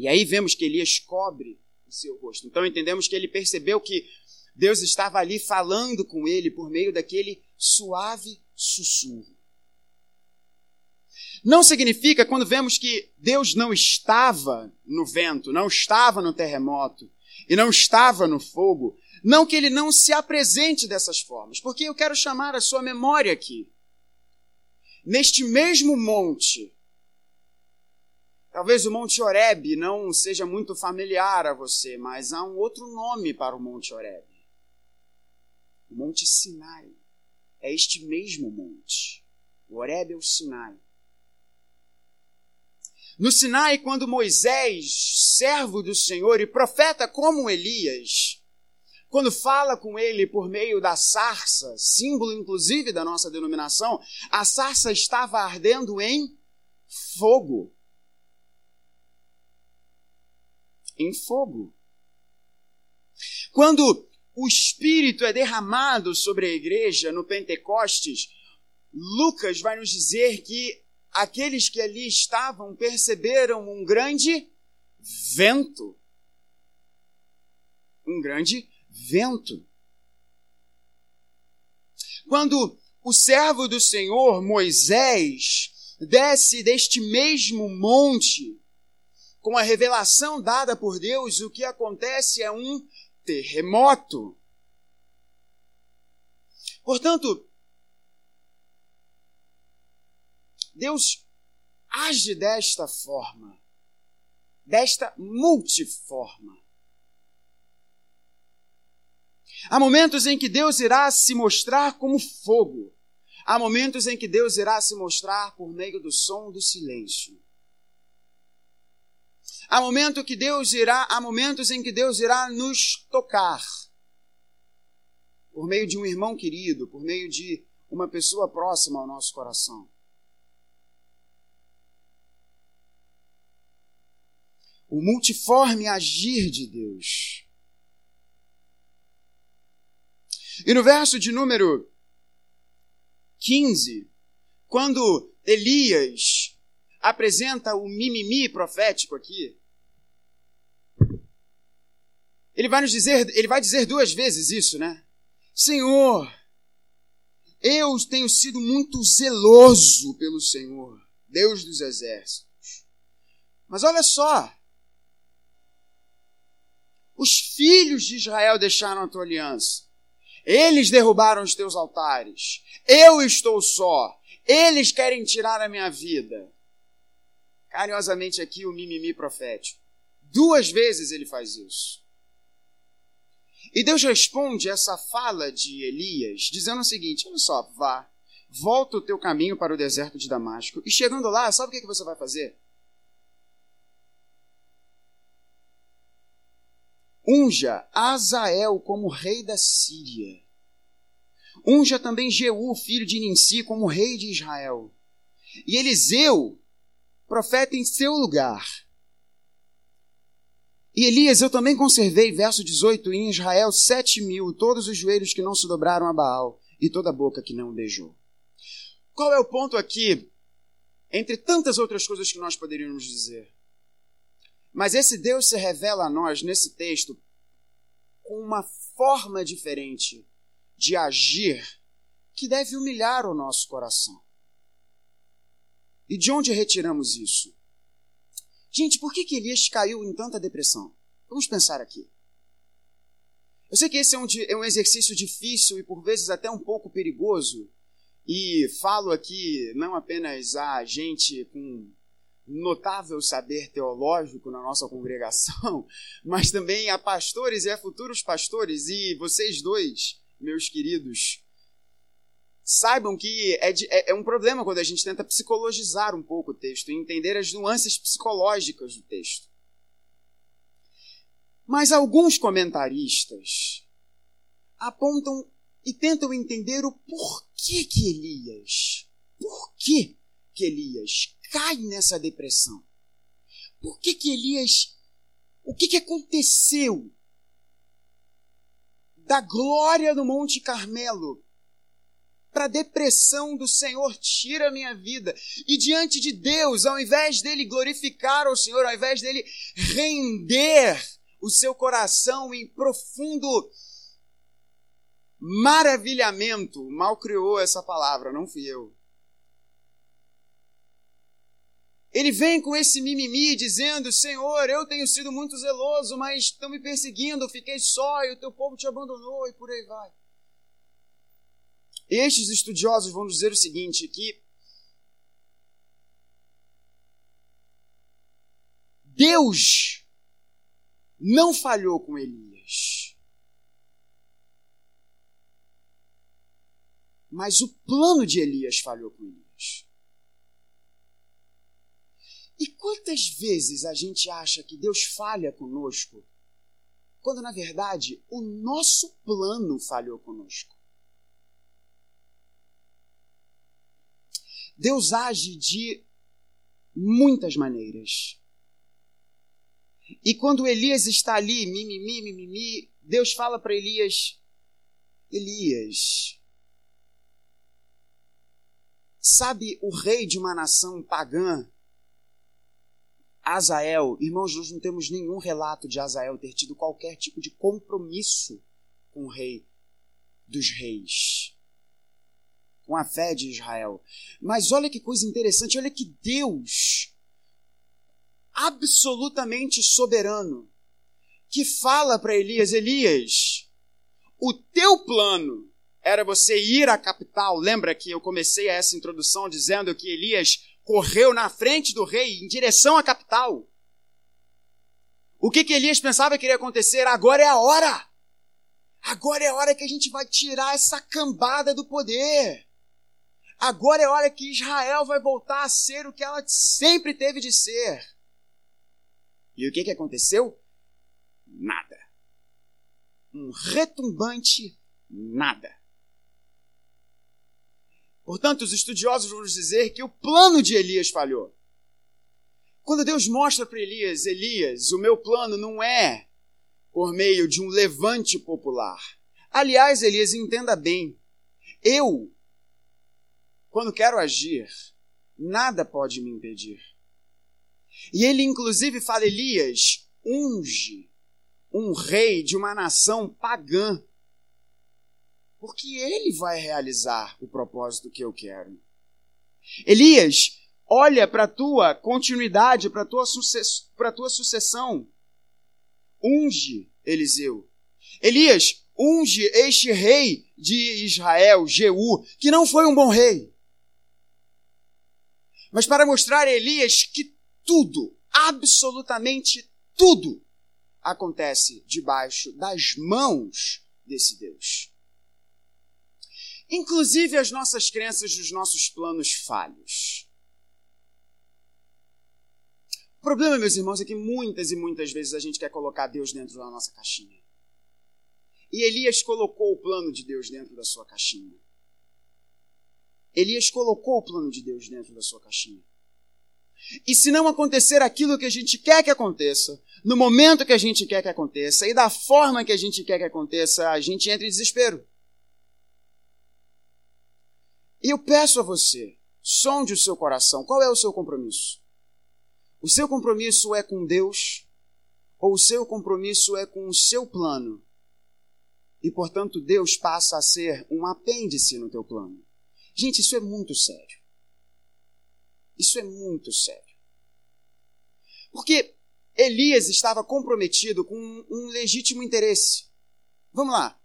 Speaker 1: E aí vemos que Elias cobre o seu rosto. Então entendemos que ele percebeu que Deus estava ali falando com ele por meio daquele suave sussurro. Não significa, quando vemos que Deus não estava no vento, não estava no terremoto e não estava no fogo, não que ele não se apresente dessas formas, porque eu quero chamar a sua memória aqui. Neste mesmo monte, talvez o Monte Oreb não seja muito familiar a você, mas há um outro nome para o Monte Oreb. O Monte Sinai. É este mesmo monte. O Horeb é o Sinai. No Sinai, quando Moisés, servo do Senhor e profeta como Elias, quando fala com ele por meio da sarça, símbolo inclusive da nossa denominação, a sarça estava ardendo em fogo. Em fogo. Quando o Espírito é derramado sobre a igreja no Pentecostes, Lucas vai nos dizer que aqueles que ali estavam perceberam um grande vento. Um grande vento. Quando o servo do Senhor, Moisés, desce deste mesmo monte, com a revelação dada por Deus, o que acontece é um terremoto. Portanto, Deus age desta forma, desta multiforma. Há momentos em que Deus irá se mostrar como fogo. Há momentos em que Deus irá se mostrar por meio do som do silêncio. Há momento que Deus irá, há momentos em que Deus irá nos tocar. Por meio de um irmão querido, por meio de uma pessoa próxima ao nosso coração. O multiforme agir de Deus. E no verso de número 15, quando Elias apresenta o mimimi profético aqui, ele vai nos dizer, ele vai dizer duas vezes isso, né? Senhor, eu tenho sido muito zeloso pelo Senhor, Deus dos exércitos. Mas olha só, os filhos de Israel deixaram a tua aliança. Eles derrubaram os teus altares. Eu estou só. Eles querem tirar a minha vida. Carinhosamente aqui o mimimi profético. Duas vezes ele faz isso. E Deus responde essa fala de Elias, dizendo o seguinte: olha só, vá, volta o teu caminho para o deserto de Damasco, e chegando lá, sabe o que você vai fazer? Unja Azael como rei da Síria. Unja também Jeú, filho de Ninsi, como rei de Israel. E Eliseu, profeta em seu lugar E Elias, eu também conservei, verso 18, em Israel sete mil, todos os joelhos que não se dobraram a Baal, e toda a boca que não beijou. Qual é o ponto aqui, entre tantas outras coisas que nós poderíamos dizer? Mas esse Deus se revela a nós nesse texto com uma forma diferente de agir que deve humilhar o nosso coração. E de onde retiramos isso? Gente, por que, que Elias caiu em tanta depressão? Vamos pensar aqui. Eu sei que esse é um, é um exercício difícil e por vezes até um pouco perigoso, e falo aqui não apenas a gente com notável saber teológico na nossa congregação, <laughs> mas também a pastores e a futuros pastores, e vocês dois, meus queridos, saibam que é, de, é, é, um problema quando a gente tenta psicologizar um pouco o texto e entender as nuances psicológicas do texto. Mas alguns comentaristas apontam e tentam entender o porquê que Elias, por que que Elias cai nessa depressão? Por que que Elias, o que que aconteceu da glória do Monte Carmelo para a depressão do Senhor, tira a minha vida. E diante de Deus, ao invés dele glorificar o Senhor, ao invés dele render o seu coração em profundo maravilhamento, mal criou essa palavra, não fui eu. Ele vem com esse mimimi dizendo: Senhor, eu tenho sido muito zeloso, mas estão me perseguindo, fiquei só e o teu povo te abandonou e por aí vai. Estes estudiosos vão dizer o seguinte: que Deus não falhou com Elias. Mas o plano de Elias falhou com Elias. E quantas vezes a gente acha que Deus falha conosco, quando na verdade o nosso plano falhou conosco? Deus age de muitas maneiras. E quando Elias está ali, mimimi, mimimi, Deus fala para Elias: Elias, sabe o rei de uma nação pagã, Azael, irmãos, nós não temos nenhum relato de Azael ter tido qualquer tipo de compromisso com o rei dos reis com a fé de Israel. Mas olha que coisa interessante, olha que Deus, absolutamente soberano, que fala para Elias: Elias, o teu plano era você ir à capital. Lembra que eu comecei essa introdução dizendo que Elias correu na frente do rei em direção à capital. O que, que Elias pensava que iria acontecer? Agora é a hora. Agora é a hora que a gente vai tirar essa cambada do poder. Agora é hora que Israel vai voltar a ser o que ela sempre teve de ser. E o que, que aconteceu? Nada. Um retumbante nada. Portanto, os estudiosos vão dizer que o plano de Elias falhou. Quando Deus mostra para Elias, Elias, o meu plano não é por meio de um levante popular. Aliás, Elias, entenda bem, eu quando quero agir, nada pode me impedir. E ele, inclusive, fala: Elias, unge um rei de uma nação pagã, porque ele vai realizar o propósito que eu quero. Elias, olha para a tua continuidade, para a tua, sucess tua sucessão. Unge Eliseu. Elias, unge este rei de Israel, Jeú, que não foi um bom rei mas para mostrar a Elias que tudo, absolutamente tudo, acontece debaixo das mãos desse Deus. Inclusive as nossas crenças dos nossos planos falhos. O problema, meus irmãos, é que muitas e muitas vezes a gente quer colocar Deus dentro da nossa caixinha. E Elias colocou o plano de Deus dentro da sua caixinha. Elias colocou o plano de Deus dentro da sua caixinha. E se não acontecer aquilo que a gente quer que aconteça, no momento que a gente quer que aconteça e da forma que a gente quer que aconteça, a gente entra em desespero. E eu peço a você, sonde o seu coração, qual é o seu compromisso? O seu compromisso é com Deus ou o seu compromisso é com o seu plano? E, portanto, Deus passa a ser um apêndice no teu plano. Gente, isso é muito sério. Isso é muito sério. Porque Elias estava comprometido com um legítimo interesse. Vamos lá.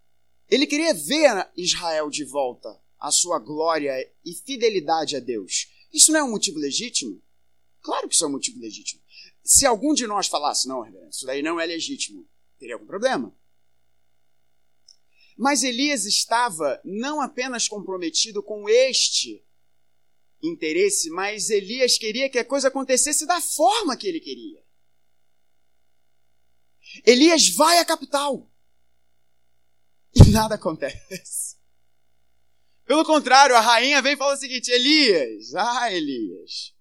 Speaker 1: Ele queria ver Israel de volta, a sua glória e fidelidade a Deus. Isso não é um motivo legítimo? Claro que isso é um motivo legítimo. Se algum de nós falasse, não, isso daí não é legítimo, teria algum problema. Mas Elias estava não apenas comprometido com este interesse, mas Elias queria que a coisa acontecesse da forma que ele queria. Elias vai à capital e <laughs> nada acontece. Pelo contrário, a rainha vem e fala o seguinte: Elias, ah, Elias,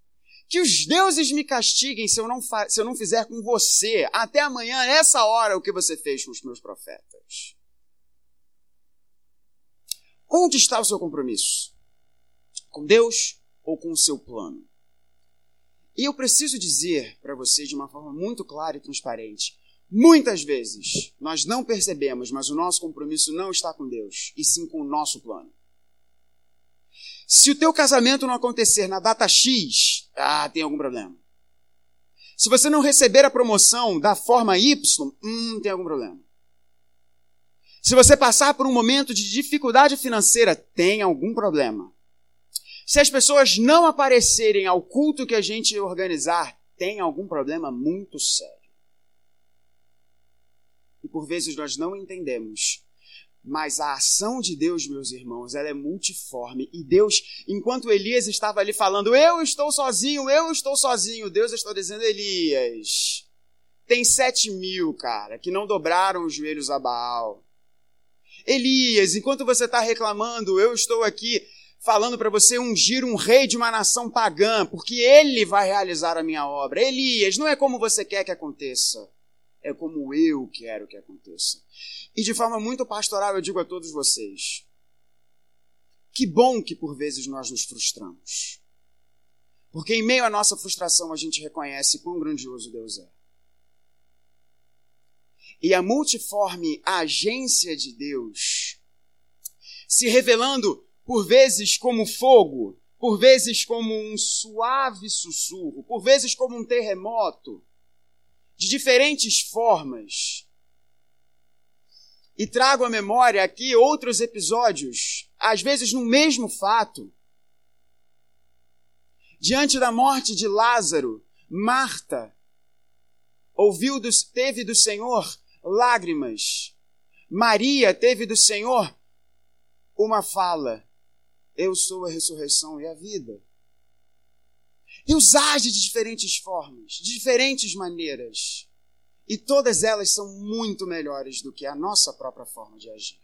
Speaker 1: que os deuses me castiguem se eu, não se eu não fizer com você até amanhã, nessa hora, o que você fez com os meus profetas. Onde está o seu compromisso? Com Deus ou com o seu plano? E eu preciso dizer para você de uma forma muito clara e transparente: muitas vezes nós não percebemos, mas o nosso compromisso não está com Deus, e sim com o nosso plano. Se o teu casamento não acontecer na data X, ah, tem algum problema. Se você não receber a promoção da forma Y, hum, tem algum problema. Se você passar por um momento de dificuldade financeira, tem algum problema. Se as pessoas não aparecerem ao culto que a gente organizar, tem algum problema muito sério. E por vezes nós não entendemos. Mas a ação de Deus, meus irmãos, ela é multiforme. E Deus, enquanto Elias estava ali falando, eu estou sozinho, eu estou sozinho, Deus está dizendo, Elias, tem sete mil, cara, que não dobraram os joelhos a Baal. Elias, enquanto você está reclamando, eu estou aqui falando para você ungir um rei de uma nação pagã, porque ele vai realizar a minha obra. Elias, não é como você quer que aconteça, é como eu quero que aconteça. E de forma muito pastoral eu digo a todos vocês: que bom que por vezes nós nos frustramos. Porque em meio à nossa frustração a gente reconhece quão grandioso Deus é e a multiforme agência de Deus, se revelando por vezes como fogo, por vezes como um suave sussurro, por vezes como um terremoto, de diferentes formas. E trago à memória aqui outros episódios, às vezes no mesmo fato. Diante da morte de Lázaro, Marta ouviu do, teve do Senhor lágrimas. Maria teve do Senhor uma fala: Eu sou a ressurreição e a vida. Deus age de diferentes formas, de diferentes maneiras. E todas elas são muito melhores do que a nossa própria forma de agir.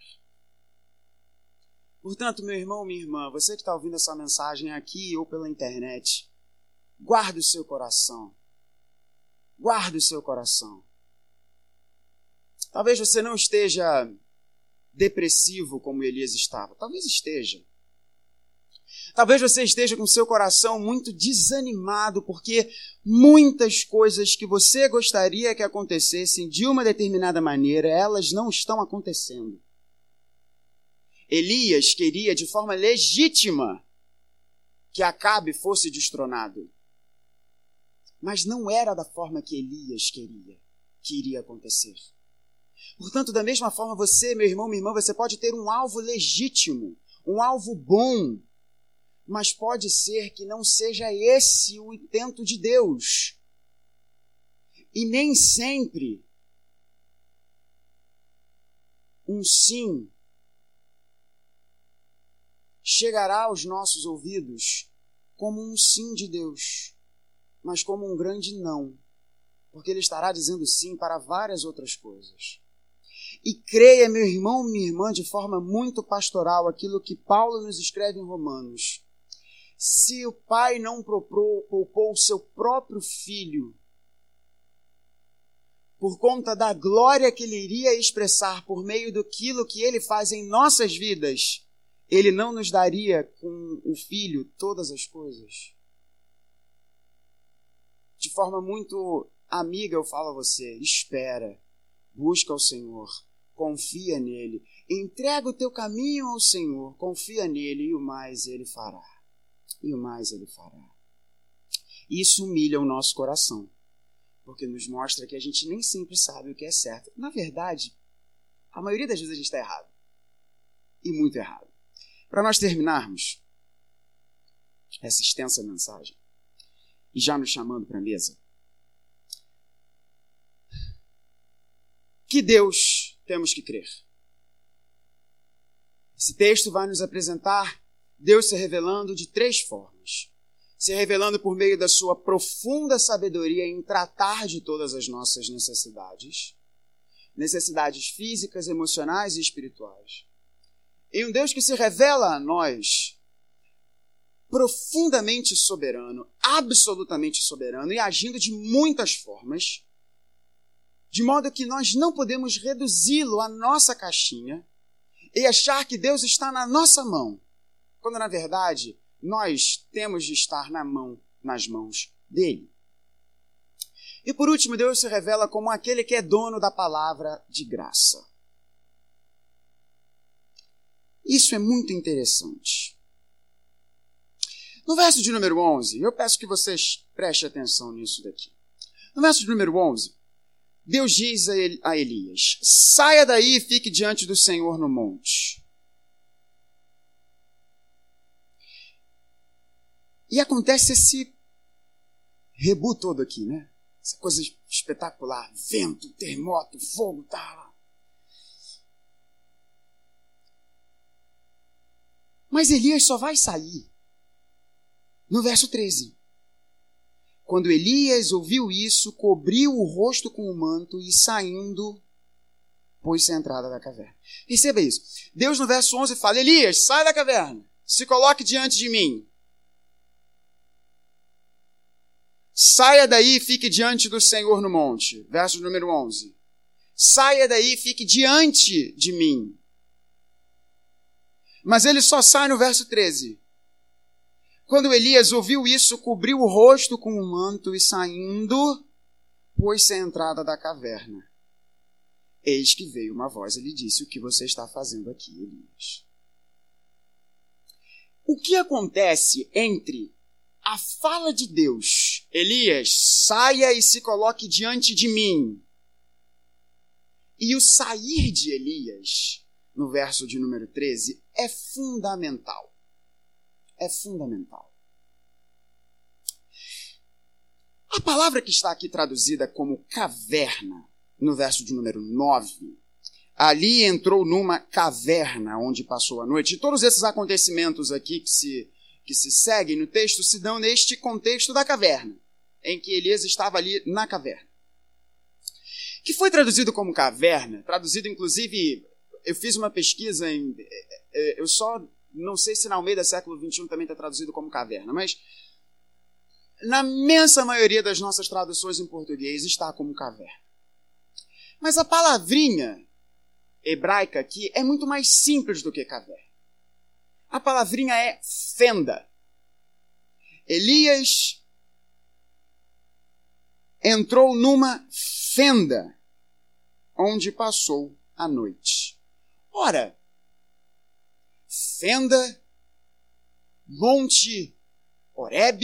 Speaker 1: Portanto, meu irmão, minha irmã, você que está ouvindo essa mensagem aqui ou pela internet, guarde o seu coração. Guarde o seu coração. Talvez você não esteja depressivo como Elias estava. Talvez esteja. Talvez você esteja com seu coração muito desanimado porque muitas coisas que você gostaria que acontecessem de uma determinada maneira, elas não estão acontecendo. Elias queria de forma legítima que Acabe fosse destronado. Mas não era da forma que Elias queria que iria acontecer. Portanto, da mesma forma, você, meu irmão, minha irmã, você pode ter um alvo legítimo, um alvo bom, mas pode ser que não seja esse o intento de Deus. E nem sempre um sim chegará aos nossos ouvidos como um sim de Deus, mas como um grande não, porque ele estará dizendo sim para várias outras coisas. E creia, meu irmão, minha irmã, de forma muito pastoral, aquilo que Paulo nos escreve em Romanos. Se o pai não poupou o seu próprio filho, por conta da glória que ele iria expressar por meio daquilo que ele faz em nossas vidas, ele não nos daria com o filho todas as coisas? De forma muito amiga, eu falo a você: espera, busca o Senhor, confia nele, entrega o teu caminho ao Senhor, confia nele e o mais ele fará. E o mais ele fará. Isso humilha o nosso coração, porque nos mostra que a gente nem sempre sabe o que é certo. Na verdade, a maioria das vezes a gente está errado. E muito errado. Para nós terminarmos essa extensa mensagem, e já nos chamando para a mesa, que Deus temos que crer. Esse texto vai nos apresentar Deus se revelando de três formas. Se revelando por meio da sua profunda sabedoria em tratar de todas as nossas necessidades, necessidades físicas, emocionais e espirituais. Em um Deus que se revela a nós profundamente soberano, absolutamente soberano e agindo de muitas formas, de modo que nós não podemos reduzi-lo à nossa caixinha e achar que Deus está na nossa mão, quando na verdade nós temos de estar na mão, nas mãos dele. E por último, Deus se revela como aquele que é dono da palavra de graça. Isso é muito interessante. No verso de número 11, eu peço que vocês prestem atenção nisso daqui. No verso de número 11, Deus diz a Elias: saia daí e fique diante do Senhor no monte. E acontece esse rebu todo aqui, né? Essa coisa espetacular: vento, terremoto, fogo, tá. Mas Elias só vai sair no verso 13. Quando Elias ouviu isso, cobriu o rosto com o manto e saindo, pôs-se à entrada da caverna. Perceba isso. Deus no verso 11 fala: Elias, sai da caverna, se coloque diante de mim. Saia daí e fique diante do Senhor no monte. Verso número 11. Saia daí e fique diante de mim. Mas ele só sai no verso 13. Quando Elias ouviu isso, cobriu o rosto com um manto e saindo, pôs-se à entrada da caverna. Eis que veio uma voz e lhe disse: O que você está fazendo aqui, Elias? O que acontece entre a fala de Deus, Elias, saia e se coloque diante de mim, e o sair de Elias, no verso de número 13, é fundamental é fundamental. A palavra que está aqui traduzida como caverna, no verso de número 9, ali entrou numa caverna onde passou a noite. E todos esses acontecimentos aqui que se, que se seguem no texto se dão neste contexto da caverna, em que Elias estava ali na caverna. Que foi traduzido como caverna, traduzido inclusive, eu fiz uma pesquisa em. Eh, eh, eu só não sei se na Almeida século XXI também está traduzido como caverna, mas na imensa maioria das nossas traduções em português está como caverna. Mas a palavrinha hebraica aqui é muito mais simples do que caverna. A palavrinha é fenda. Elias entrou numa fenda onde passou a noite. Ora, Fenda, Monte Oreb.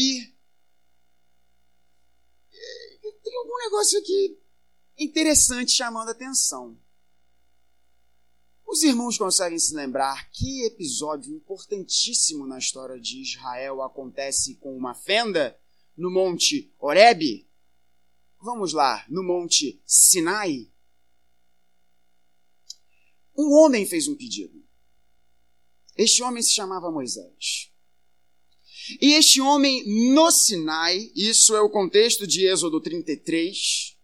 Speaker 1: Tem algum negócio aqui interessante chamando a atenção. Os irmãos conseguem se lembrar que episódio importantíssimo na história de Israel acontece com uma fenda no Monte Oreb? Vamos lá, no Monte Sinai. Um homem fez um pedido. Este homem se chamava Moisés. E este homem no Sinai, isso é o contexto de Êxodo 33,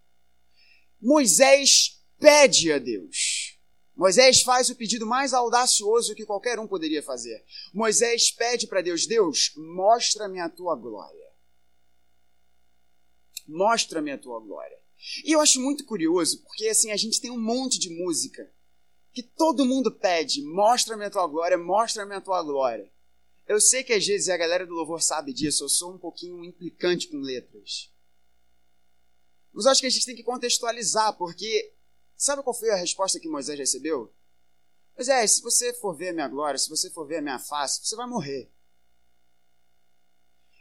Speaker 1: Moisés pede a Deus: Moisés faz o pedido mais audacioso que qualquer um poderia fazer. Moisés pede para Deus: Deus, mostra-me a tua glória. Mostra-me a tua glória. E eu acho muito curioso, porque assim, a gente tem um monte de música que todo mundo pede: mostra-me a tua glória, mostra-me a tua glória. Eu sei que às vezes a galera do louvor sabe disso, eu sou um pouquinho implicante com letras. Mas acho que a gente tem que contextualizar, porque sabe qual foi a resposta que Moisés recebeu? Moisés, se você for ver a minha glória, se você for ver a minha face, você vai morrer.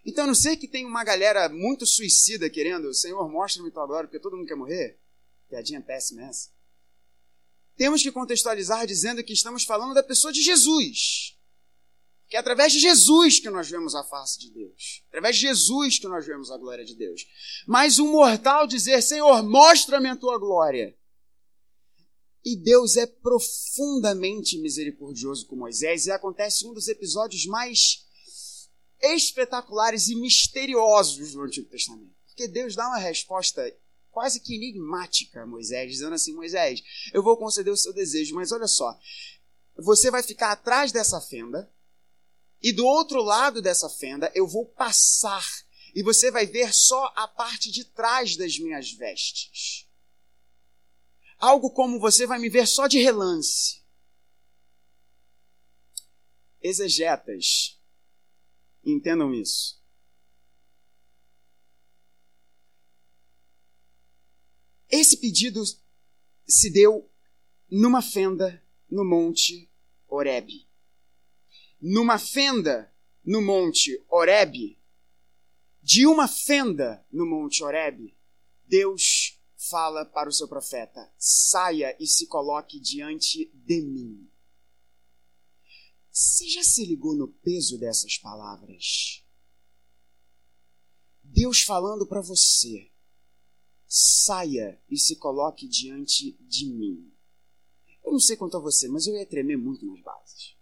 Speaker 1: Então, não sei que tem uma galera muito suicida querendo, Senhor, mostra-me tua glória, porque todo mundo quer morrer. Piadinha péssima essa. Temos que contextualizar dizendo que estamos falando da pessoa de Jesus. Que é através de Jesus que nós vemos a face de Deus. Através de Jesus que nós vemos a glória de Deus. Mas um mortal dizer, Senhor, mostra-me a tua glória. E Deus é profundamente misericordioso com Moisés, e acontece um dos episódios mais espetaculares e misteriosos do Antigo Testamento. Porque Deus dá uma resposta quase que enigmática a Moisés, dizendo assim: Moisés, eu vou conceder o seu desejo, mas olha só, você vai ficar atrás dessa fenda, e do outro lado dessa fenda eu vou passar, e você vai ver só a parte de trás das minhas vestes. Algo como você vai me ver só de relance. Exegetas, entendam isso. Esse pedido se deu numa fenda no Monte Horebe numa fenda no Monte Horebe, de uma fenda no Monte Horebe, Deus fala para o seu profeta: saia e se coloque diante de mim. Você já se ligou no peso dessas palavras? Deus falando para você: saia e se coloque diante de mim. Eu não sei quanto a você, mas eu ia tremer muito nas bases.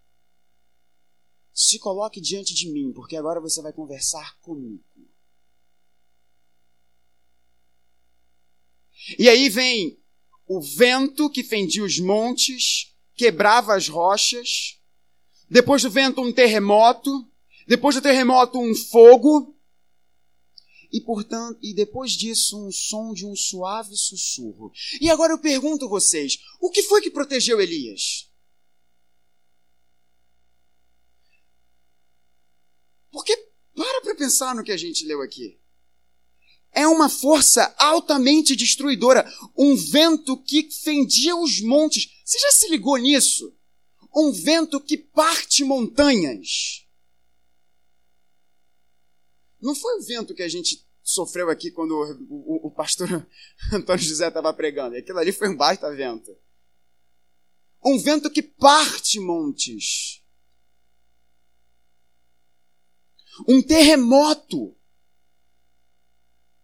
Speaker 1: Se coloque diante de mim, porque agora você vai conversar comigo. E aí vem o vento que fendia os montes, quebrava as rochas. Depois do vento, um terremoto. Depois do terremoto, um fogo. E, portanto, e depois disso, um som de um suave sussurro. E agora eu pergunto a vocês: o que foi que protegeu Elias? Porque para para pensar no que a gente leu aqui. É uma força altamente destruidora, um vento que fendia os montes. Você já se ligou nisso? Um vento que parte montanhas. Não foi o vento que a gente sofreu aqui quando o, o, o pastor <laughs> Antônio José estava pregando. Aquilo ali foi um baita vento. Um vento que parte montes. um terremoto.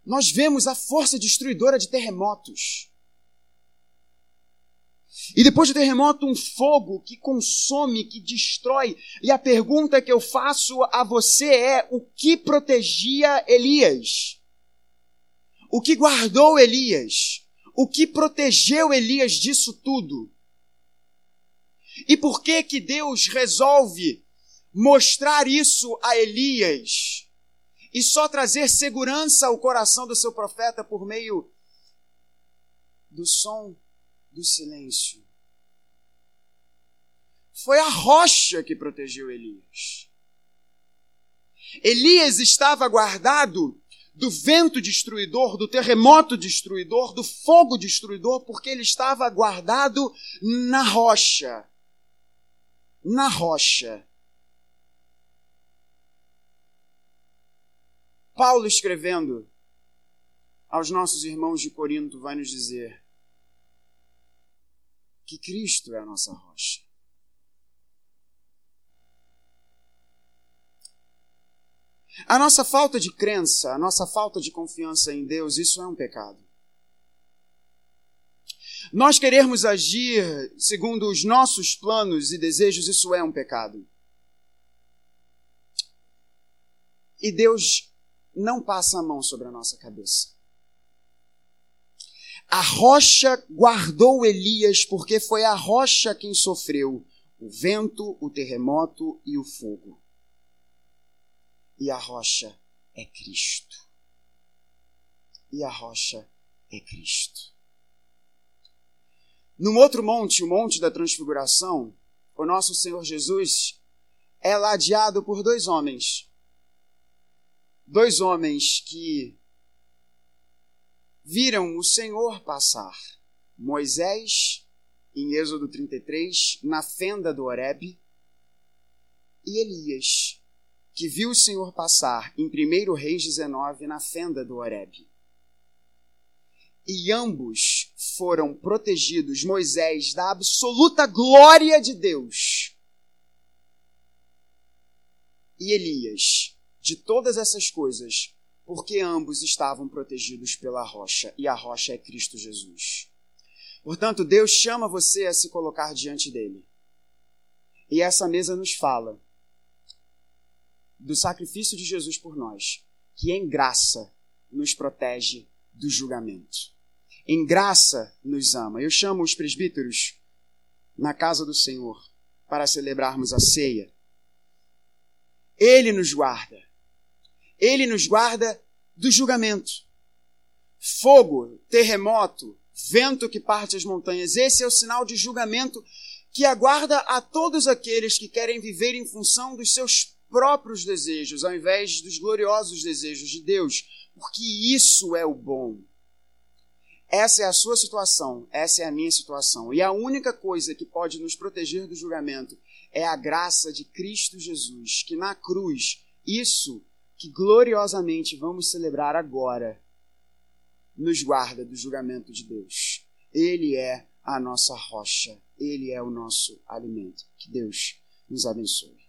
Speaker 1: Nós vemos a força destruidora de terremotos. E depois do terremoto, um fogo que consome, que destrói. E a pergunta que eu faço a você é: o que protegia Elias? O que guardou Elias? O que protegeu Elias disso tudo? E por que que Deus resolve mostrar isso a Elias e só trazer segurança ao coração do seu profeta por meio do som do silêncio. Foi a rocha que protegeu Elias. Elias estava guardado do vento destruidor, do terremoto destruidor, do fogo destruidor, porque ele estava guardado na rocha. Na rocha. Paulo escrevendo aos nossos irmãos de Corinto vai nos dizer que Cristo é a nossa rocha. A nossa falta de crença, a nossa falta de confiança em Deus, isso é um pecado. Nós querermos agir segundo os nossos planos e desejos, isso é um pecado. E Deus não passa a mão sobre a nossa cabeça. A rocha guardou Elias, porque foi a rocha quem sofreu o vento, o terremoto e o fogo. E a rocha é Cristo. E a rocha é Cristo. Num outro monte, o Monte da Transfiguração, o nosso Senhor Jesus é ladeado por dois homens. Dois homens que viram o Senhor passar. Moisés, em Êxodo 33, na fenda do Horebe, e Elias, que viu o Senhor passar em 1 Reis 19, na fenda do Horebe. E ambos foram protegidos, Moisés, da absoluta glória de Deus. E Elias, de todas essas coisas, porque ambos estavam protegidos pela rocha, e a rocha é Cristo Jesus. Portanto, Deus chama você a se colocar diante dele. E essa mesa nos fala do sacrifício de Jesus por nós, que em graça nos protege do julgamento. Em graça nos ama. Eu chamo os presbíteros na casa do Senhor para celebrarmos a ceia. Ele nos guarda. Ele nos guarda do julgamento. Fogo, terremoto, vento que parte as montanhas. Esse é o sinal de julgamento que aguarda a todos aqueles que querem viver em função dos seus próprios desejos, ao invés dos gloriosos desejos de Deus, porque isso é o bom. Essa é a sua situação, essa é a minha situação. E a única coisa que pode nos proteger do julgamento é a graça de Cristo Jesus, que na cruz, isso que gloriosamente vamos celebrar agora nos guarda do julgamento de Deus. Ele é a nossa rocha, ele é o nosso alimento. Que Deus nos abençoe.